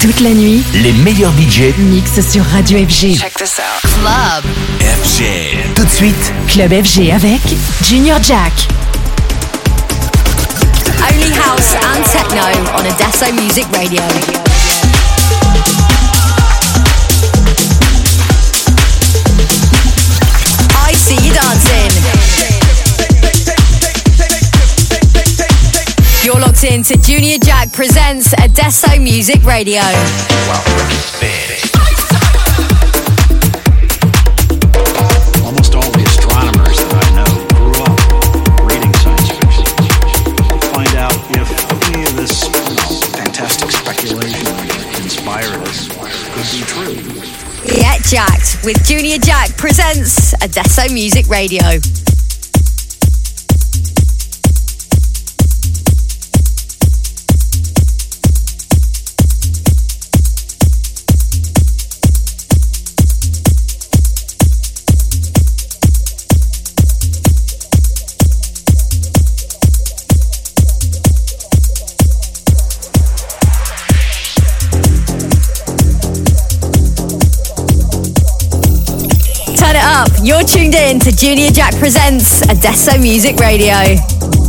Toute la nuit, les meilleurs budgets mixent sur Radio FG. Check this out. Club FG. Tout de suite, Club FG avec Junior Jack. Only house and techno on Adesso Music Radio. I see you dancing. You're locked in to Junior Jack presents Adesso Music Radio. Almost all the astronomers that I know grew up reading science fiction. Find out if any of this you know, fantastic speculation that inspired us could be true. Get jacked with Junior Jack presents Adesso Music Radio. You're tuned in to Junior Jack Presents Adesso Music Radio.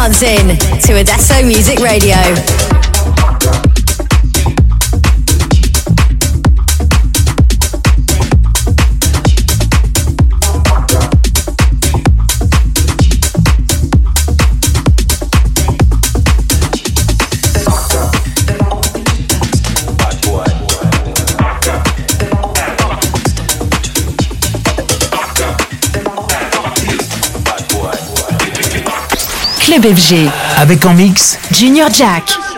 Dancing to Adesso Music Radio. Club FG. Avec en mix Junior Jack.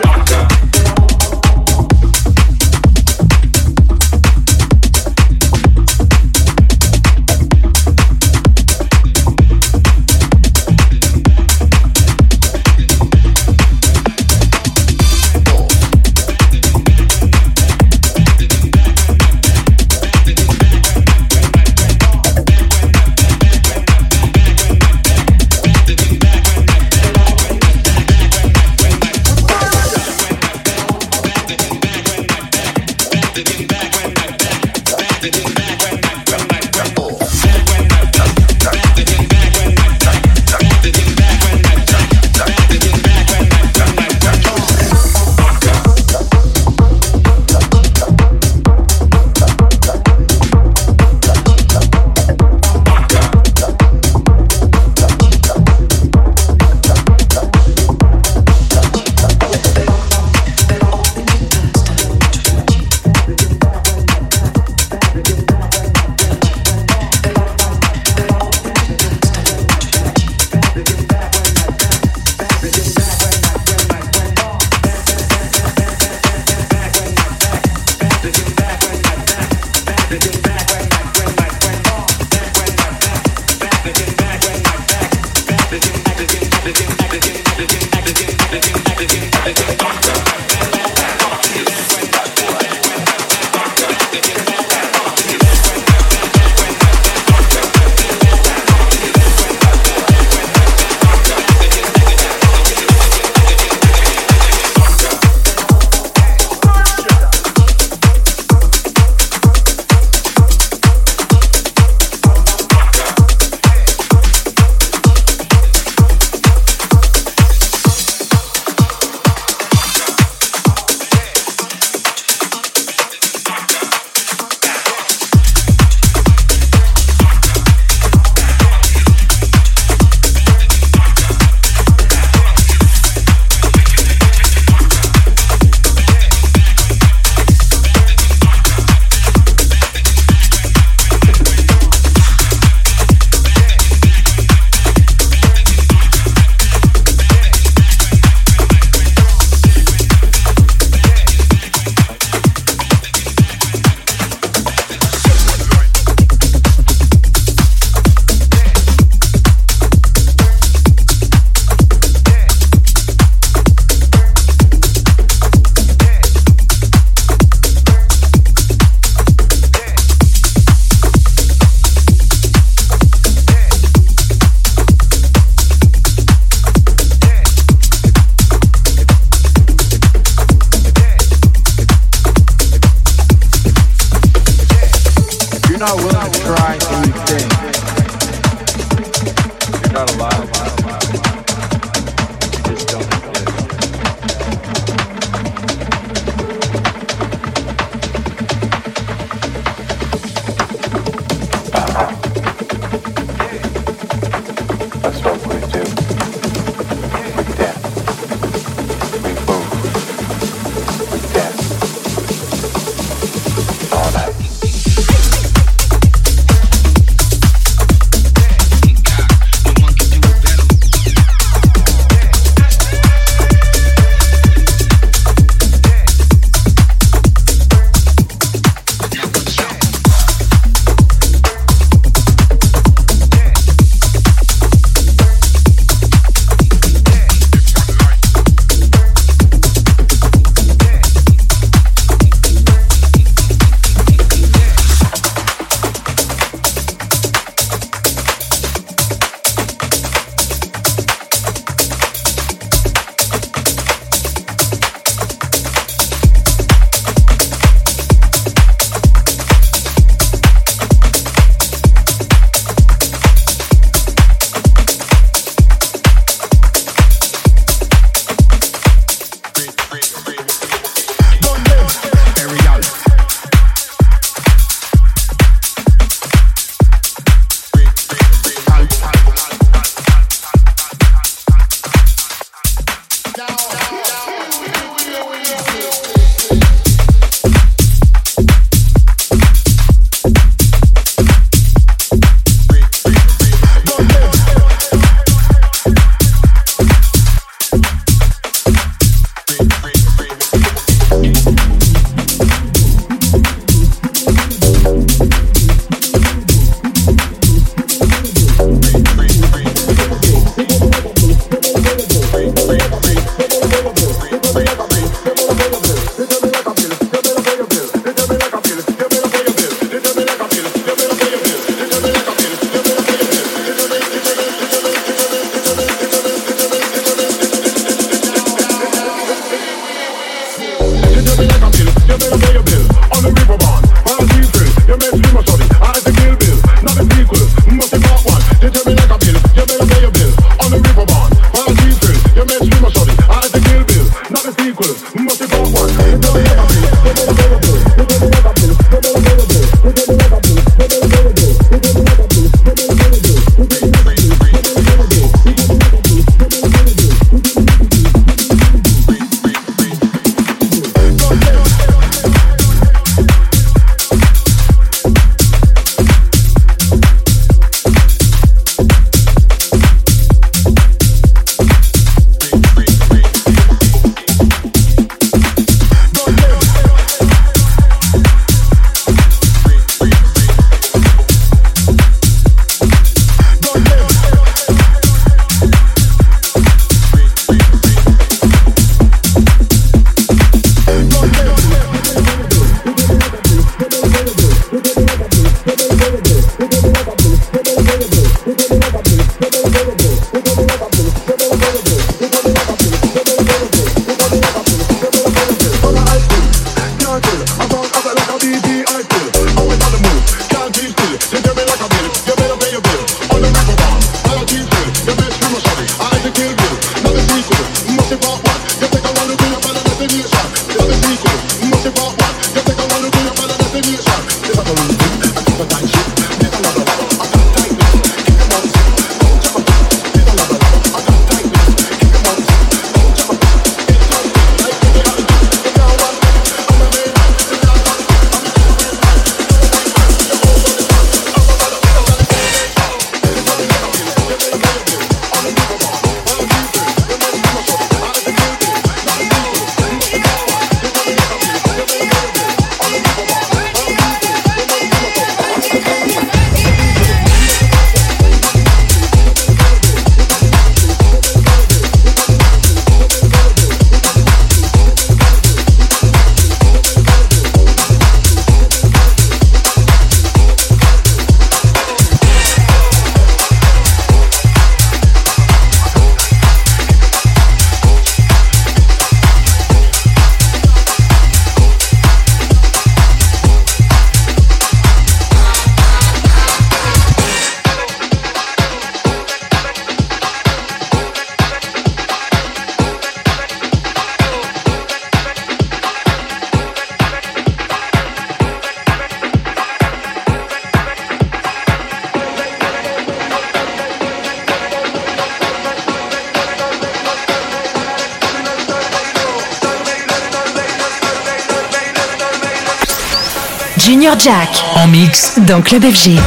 Junior Jack En mix. dans Club FG.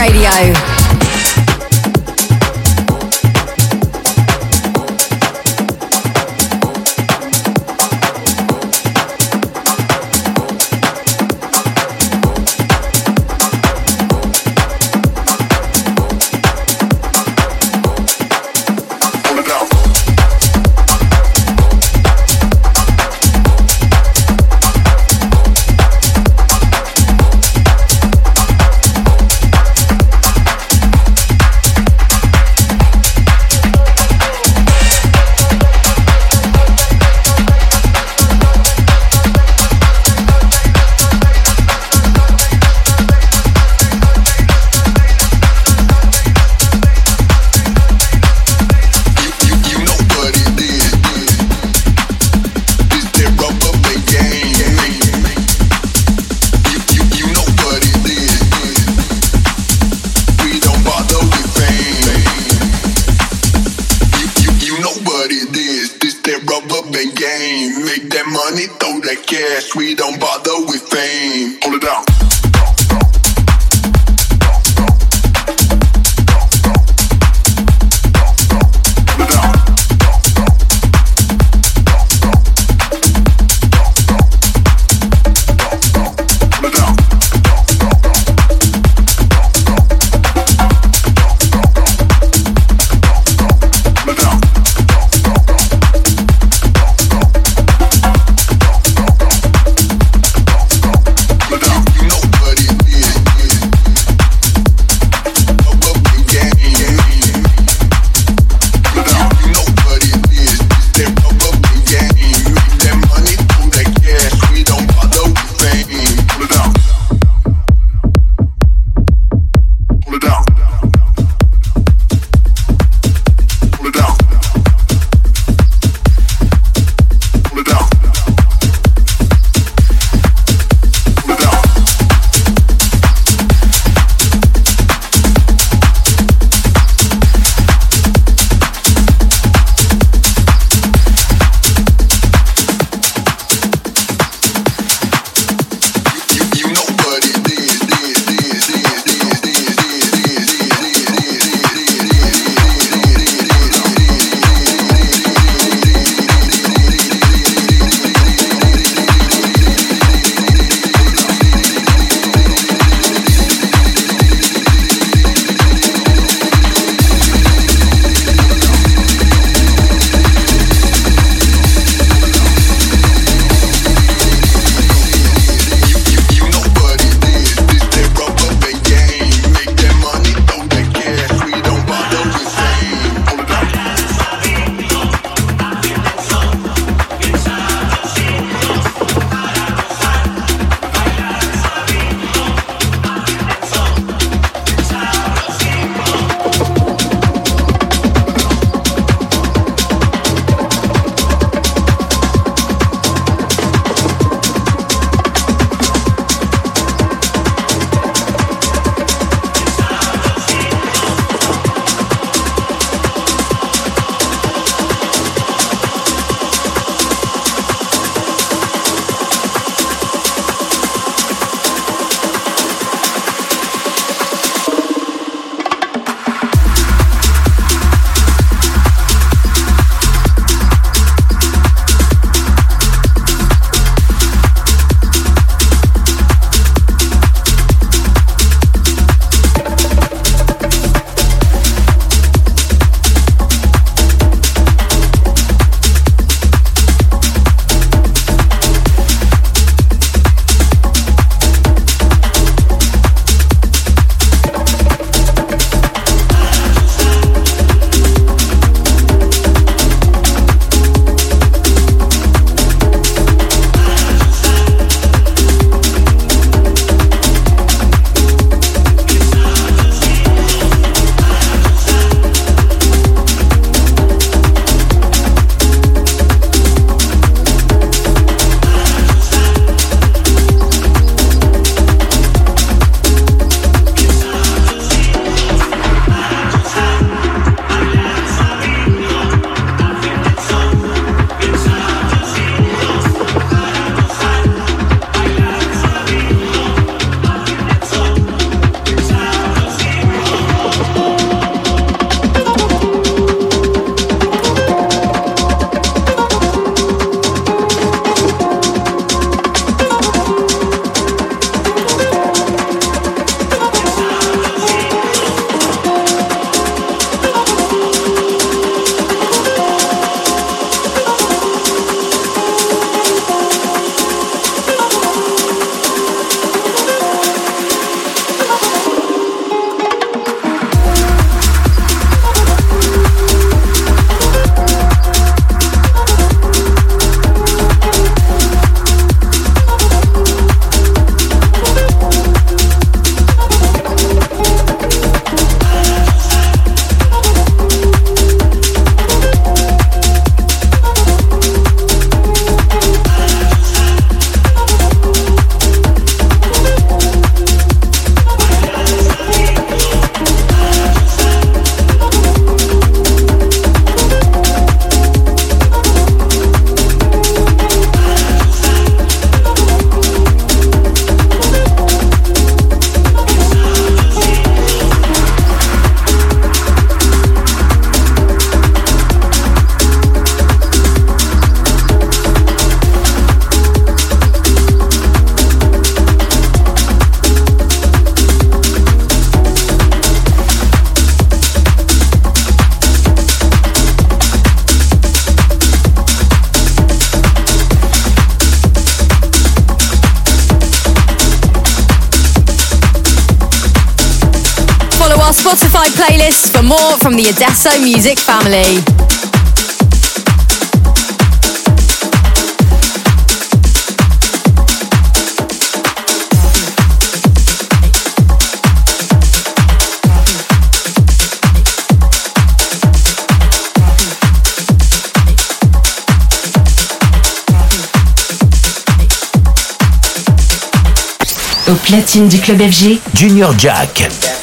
Radio. Playlist for more from the Adesso music family. Au platine du club FG, Junior Jack.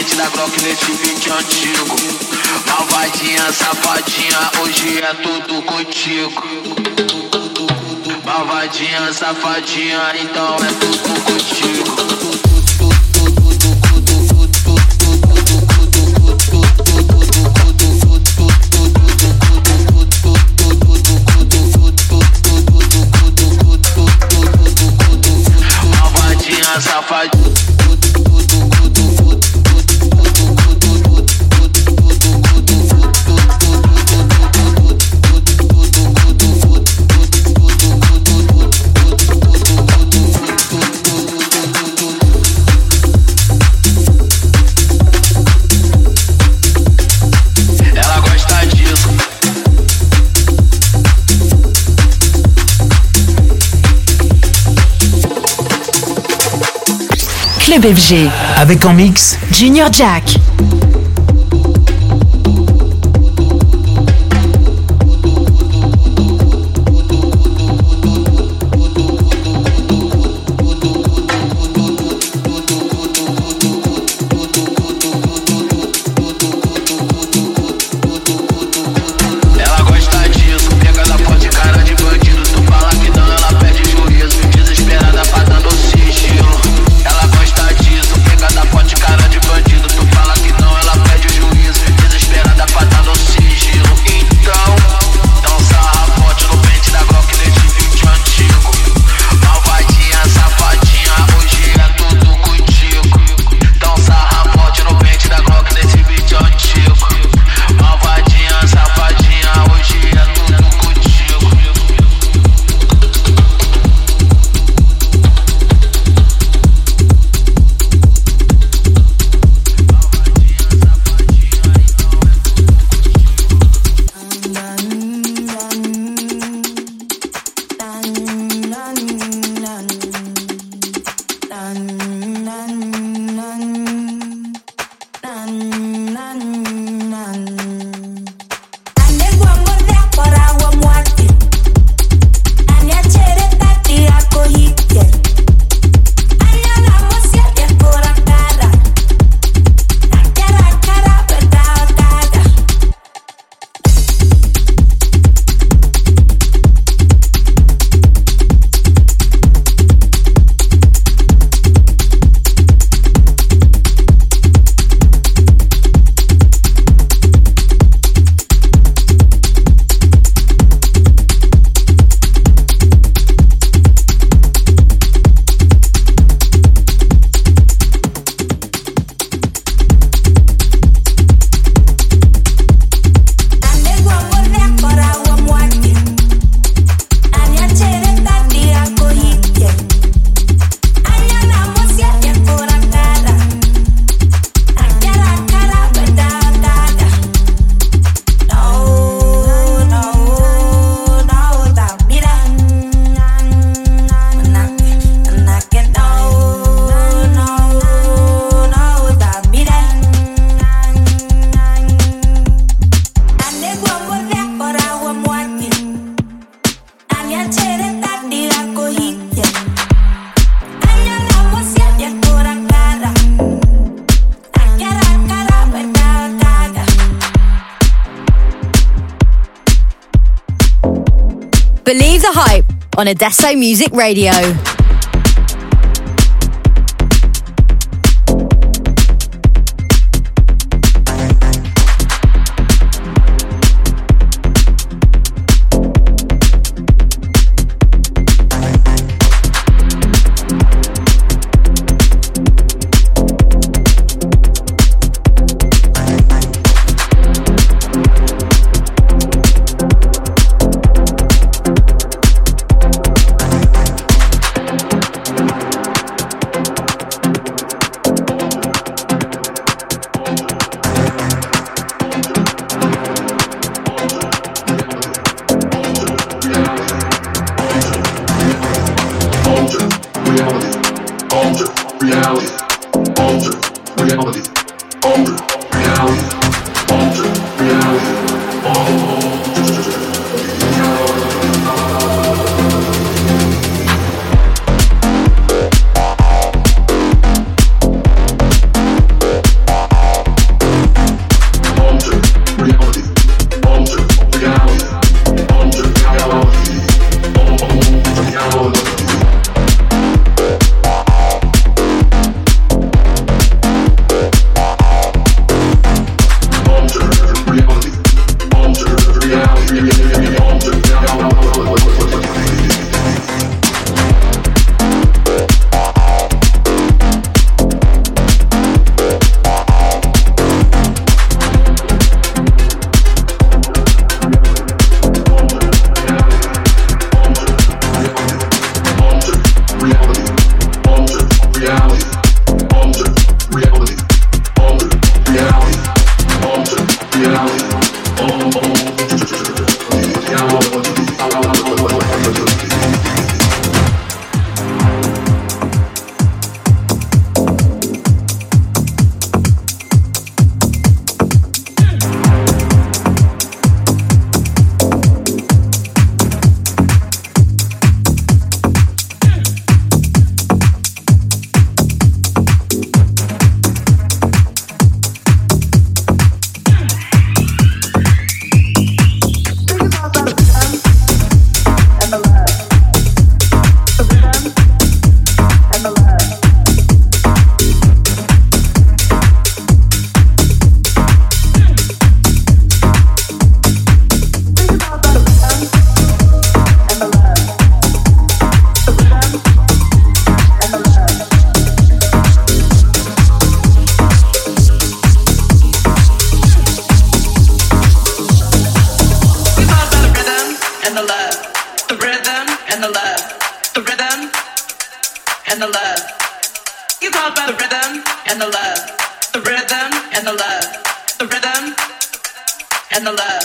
frente da Glock nesse beat antigo. Malvadinha, safadinha, hoje é tudo contigo. Malvadinha, safadinha, então é tudo contigo. Club FG. Avec en mix Junior Jack. On Adesso Music Radio. and the love, the rhythm and the love.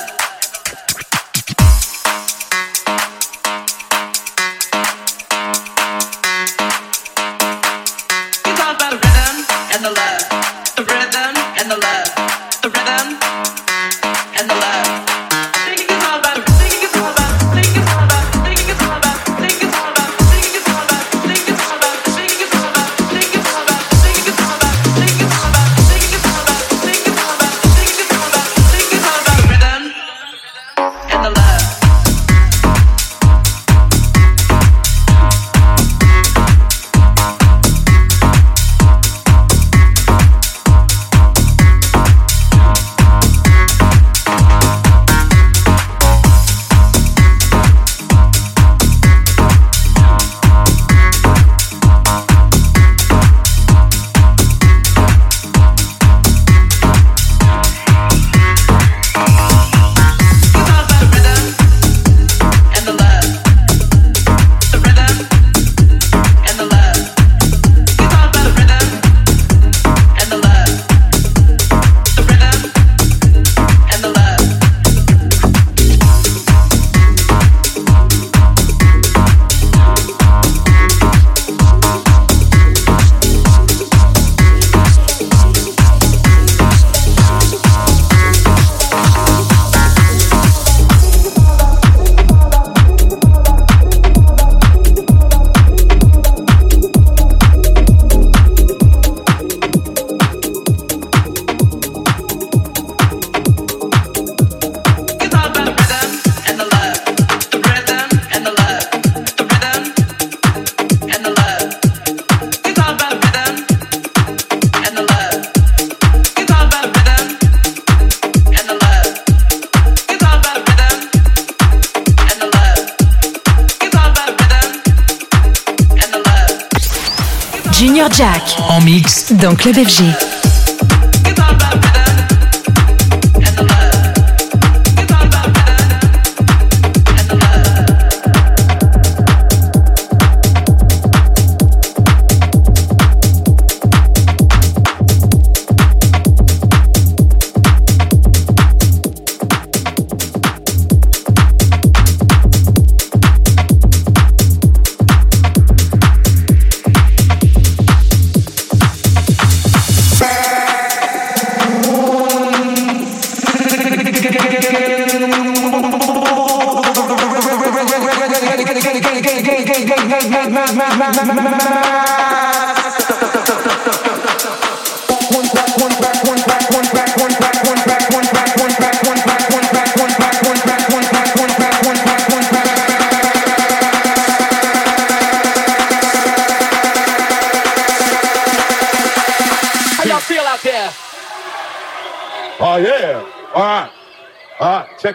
mix dans Club FG.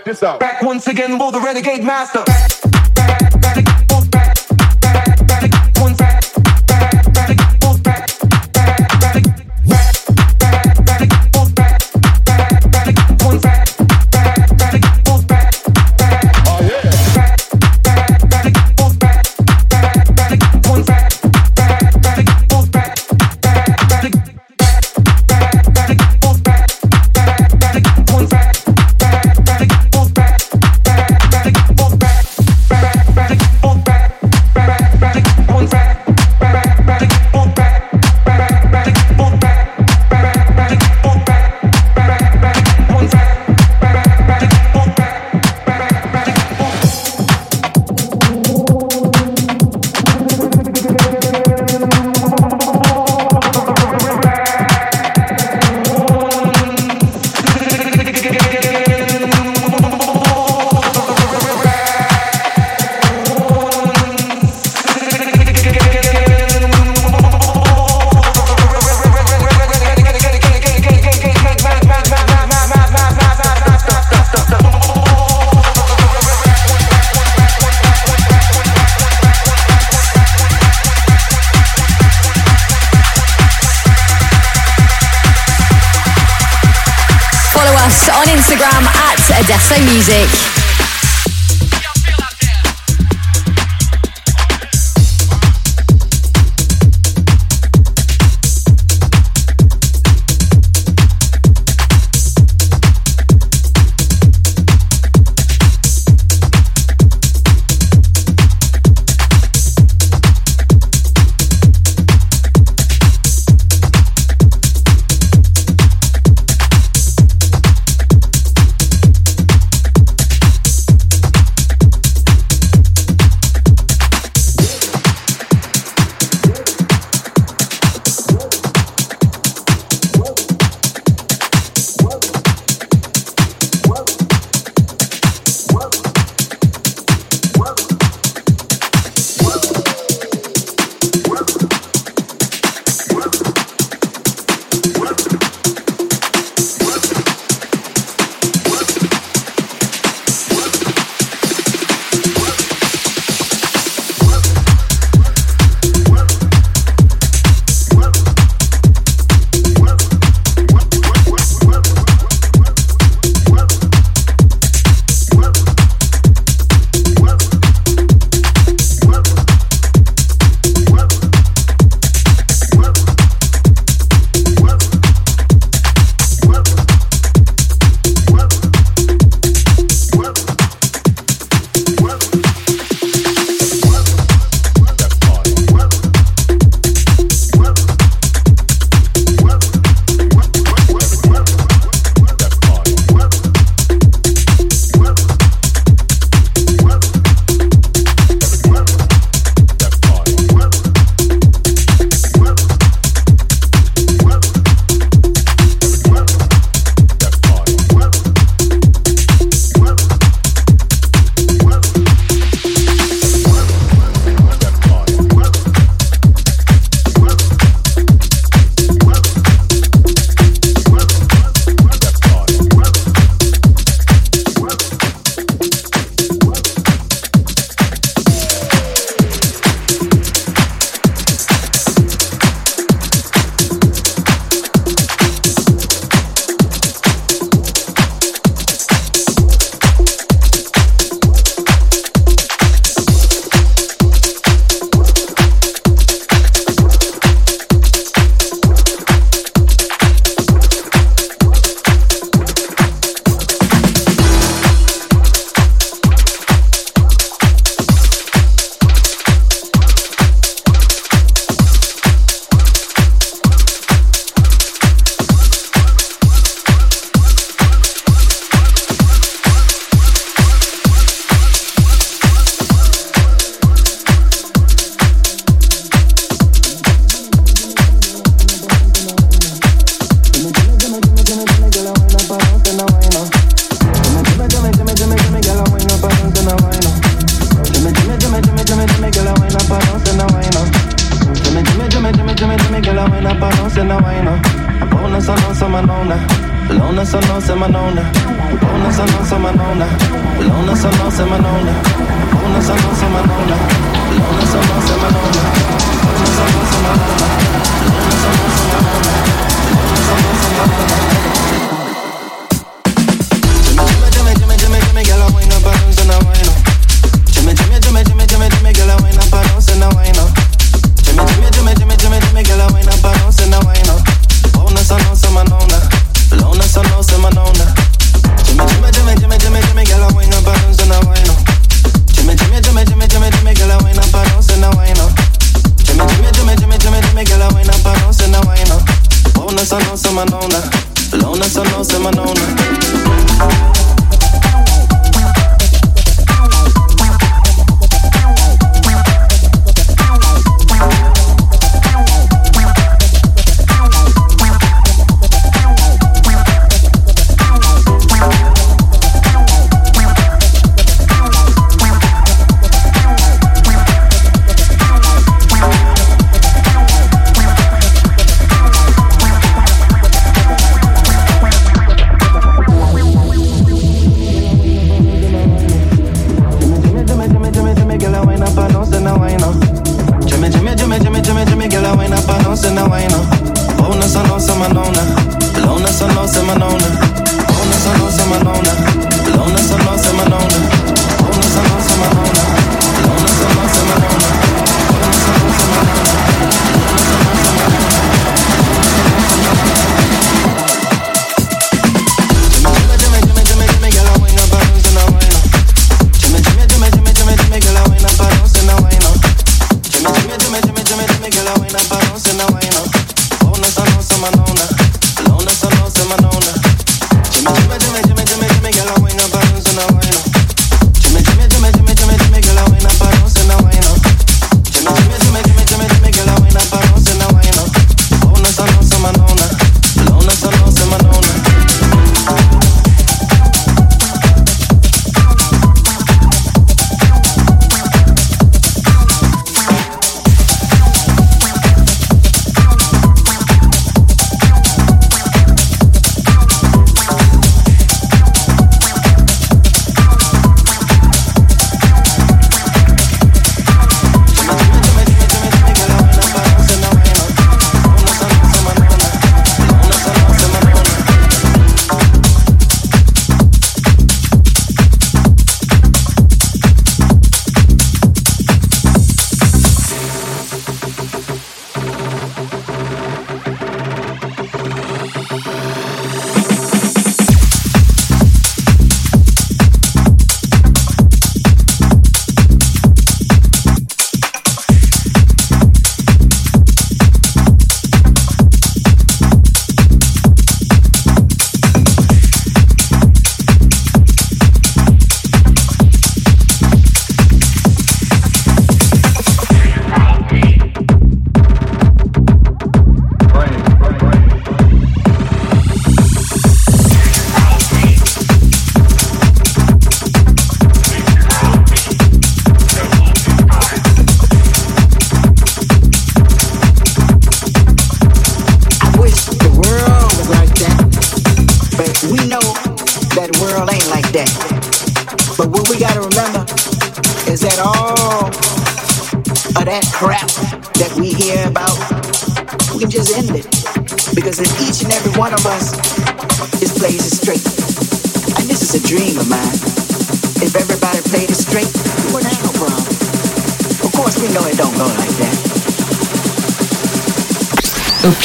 Check this out. Back once again, will the renegade master. music.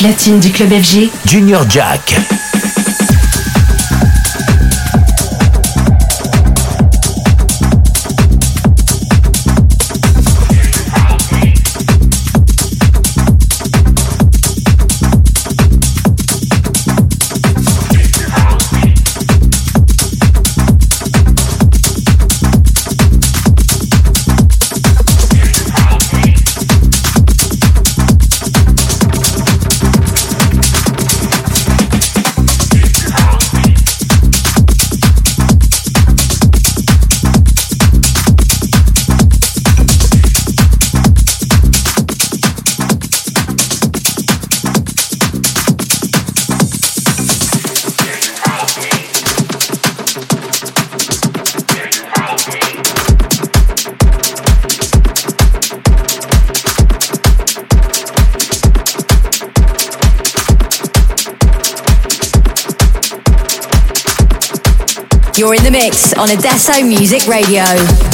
Platine du club FG, Junior Jack. Mix on Adesso Music Radio.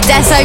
Listen to